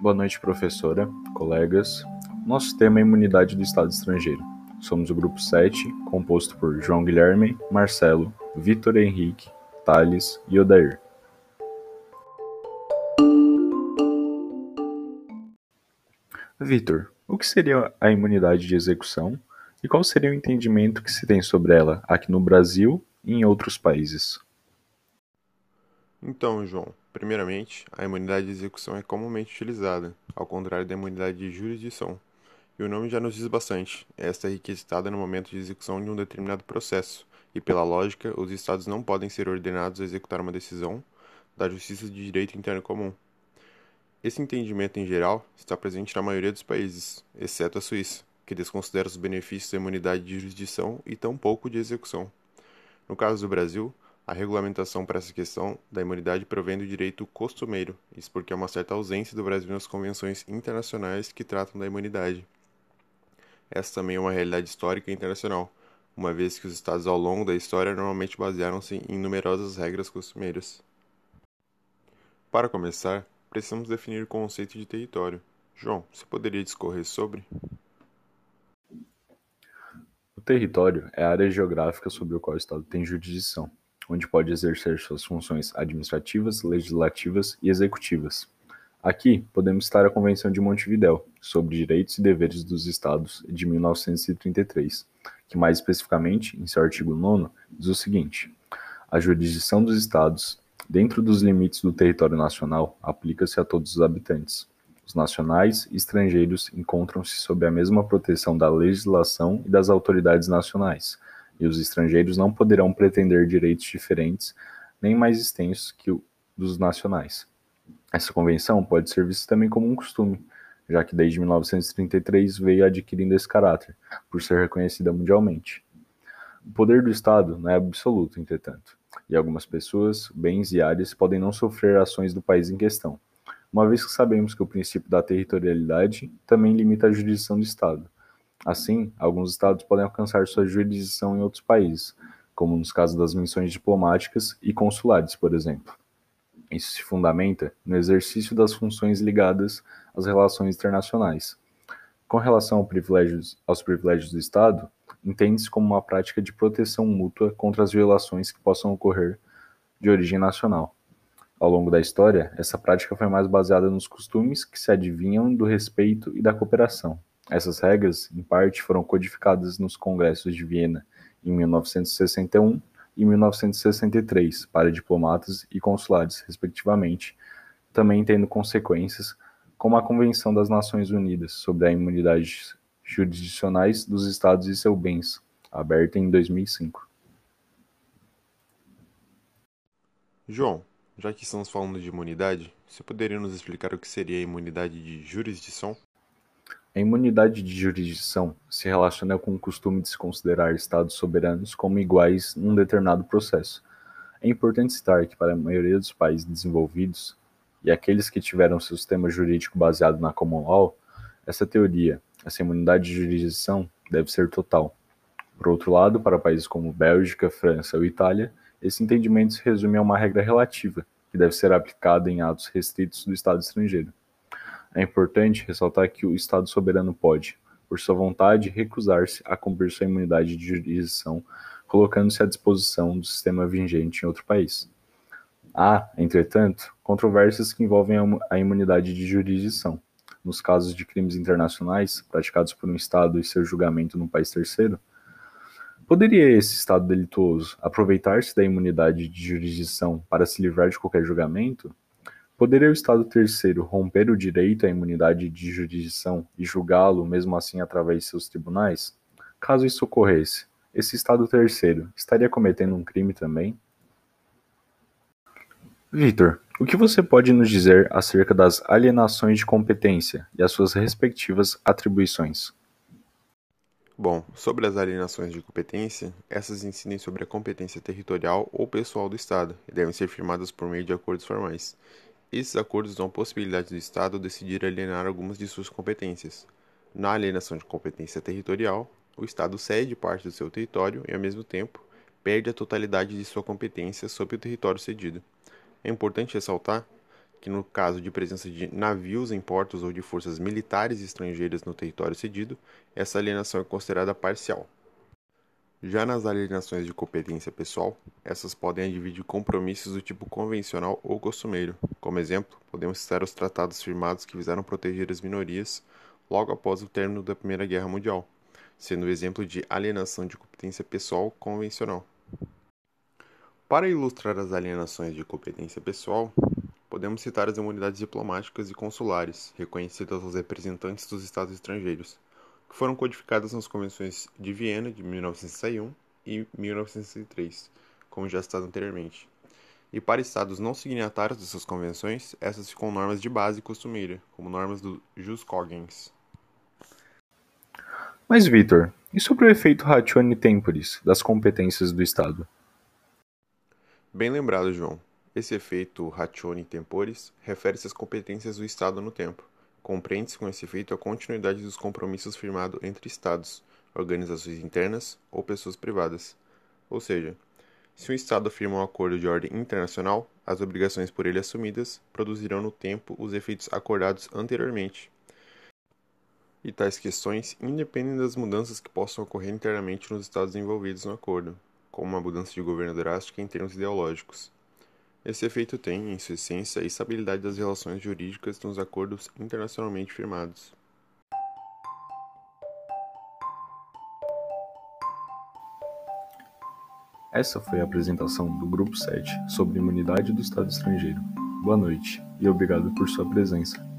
Boa noite, professora, colegas. Nosso tema é imunidade do Estado estrangeiro. Somos o grupo 7, composto por João Guilherme, Marcelo, Vitor Henrique, Thales e Odair. Vitor, o que seria a imunidade de execução e qual seria o entendimento que se tem sobre ela aqui no Brasil e em outros países? Então, João, primeiramente, a imunidade de execução é comumente utilizada, ao contrário da imunidade de jurisdição. E o nome já nos diz bastante. Esta é requisitada no momento de execução de um determinado processo, e pela lógica, os estados não podem ser ordenados a executar uma decisão da Justiça de Direito Interno Comum. Esse entendimento em geral está presente na maioria dos países, exceto a Suíça, que desconsidera os benefícios da imunidade de jurisdição e tampouco de execução. No caso do Brasil, a regulamentação para essa questão da imunidade provém do direito costumeiro, isso porque há uma certa ausência do Brasil nas convenções internacionais que tratam da imunidade. Essa também é uma realidade histórica e internacional, uma vez que os estados ao longo da história normalmente basearam-se em numerosas regras costumeiras. Para começar, precisamos definir o conceito de território. João, você poderia discorrer sobre? O território é a área geográfica sobre o qual o Estado tem jurisdição onde pode exercer suas funções administrativas, legislativas e executivas. Aqui podemos citar a Convenção de Montevidéu sobre Direitos e Deveres dos Estados de 1933, que mais especificamente, em seu artigo 9, diz o seguinte: A jurisdição dos Estados, dentro dos limites do território nacional, aplica-se a todos os habitantes. Os nacionais e estrangeiros encontram-se sob a mesma proteção da legislação e das autoridades nacionais, e os estrangeiros não poderão pretender direitos diferentes nem mais extensos que os dos nacionais. Essa convenção pode ser vista também como um costume, já que desde 1933 veio adquirindo esse caráter, por ser reconhecida mundialmente. O poder do Estado não é absoluto, entretanto, e algumas pessoas, bens e áreas podem não sofrer ações do país em questão, uma vez que sabemos que o princípio da territorialidade também limita a jurisdição do Estado, Assim, alguns estados podem alcançar sua jurisdição em outros países, como nos casos das missões diplomáticas e consulares, por exemplo. Isso se fundamenta no exercício das funções ligadas às relações internacionais. Com relação ao privilégios, aos privilégios do Estado, entende-se como uma prática de proteção mútua contra as violações que possam ocorrer de origem nacional. Ao longo da história, essa prática foi mais baseada nos costumes que se adivinham do respeito e da cooperação. Essas regras, em parte, foram codificadas nos Congressos de Viena em 1961 e 1963 para diplomatas e consulares, respectivamente, também tendo consequências, como a Convenção das Nações Unidas sobre a Imunidade Jurisdicionais dos Estados e seus Bens, aberta em 2005. João, já que estamos falando de imunidade, você poderia nos explicar o que seria a imunidade de jurisdição? A imunidade de jurisdição se relaciona com o costume de se considerar Estados soberanos como iguais num determinado processo. É importante citar que, para a maioria dos países desenvolvidos e aqueles que tiveram seu sistema jurídico baseado na common law, essa teoria, essa imunidade de jurisdição, deve ser total. Por outro lado, para países como Bélgica, França ou Itália, esse entendimento se resume a uma regra relativa, que deve ser aplicada em atos restritos do Estado estrangeiro. É importante ressaltar que o Estado soberano pode, por sua vontade, recusar-se a cumprir sua imunidade de jurisdição, colocando-se à disposição do sistema vigente em outro país. Há, entretanto, controvérsias que envolvem a imunidade de jurisdição. Nos casos de crimes internacionais praticados por um Estado e seu julgamento num país terceiro, poderia esse Estado delituoso aproveitar-se da imunidade de jurisdição para se livrar de qualquer julgamento? Poderia o Estado terceiro romper o direito à imunidade de jurisdição e julgá-lo, mesmo assim, através de seus tribunais? Caso isso ocorresse, esse Estado terceiro estaria cometendo um crime também? Vitor, o que você pode nos dizer acerca das alienações de competência e as suas respectivas atribuições? Bom, sobre as alienações de competência, essas incidem sobre a competência territorial ou pessoal do Estado e devem ser firmadas por meio de acordos formais. Esses acordos dão a possibilidade do Estado decidir alienar algumas de suas competências. Na alienação de competência territorial, o Estado cede parte do seu território e, ao mesmo tempo, perde a totalidade de sua competência sobre o território cedido. É importante ressaltar que no caso de presença de navios em portos ou de forças militares estrangeiras no território cedido, essa alienação é considerada parcial. Já nas alienações de competência pessoal, essas podem advir compromissos do tipo convencional ou costumeiro. Como exemplo, podemos citar os tratados firmados que visaram proteger as minorias logo após o término da Primeira Guerra Mundial, sendo o exemplo de alienação de competência pessoal convencional. Para ilustrar as alienações de competência pessoal, podemos citar as imunidades diplomáticas e consulares, reconhecidas aos representantes dos estados estrangeiros, que foram codificadas nas convenções de Viena de 1961 e 1963, como já citado anteriormente. E para estados não signatários dessas convenções, essas ficam normas de base costumeira, como normas do jus cogens. Mas, Vitor, e sobre o efeito ratione temporis das competências do Estado? Bem lembrado, João. Esse efeito ratione temporis refere-se às competências do Estado no tempo. Compreende-se com esse efeito a continuidade dos compromissos firmados entre Estados, organizações internas ou pessoas privadas. Ou seja, se um Estado firma um acordo de ordem internacional, as obrigações por ele assumidas produzirão no tempo os efeitos acordados anteriormente. E tais questões independem das mudanças que possam ocorrer internamente nos Estados envolvidos no acordo, como uma mudança de governo drástica em termos ideológicos. Esse efeito tem, em sua essência, a estabilidade das relações jurídicas nos acordos internacionalmente firmados. Essa foi a apresentação do Grupo 7 sobre imunidade do Estado estrangeiro. Boa noite e obrigado por sua presença.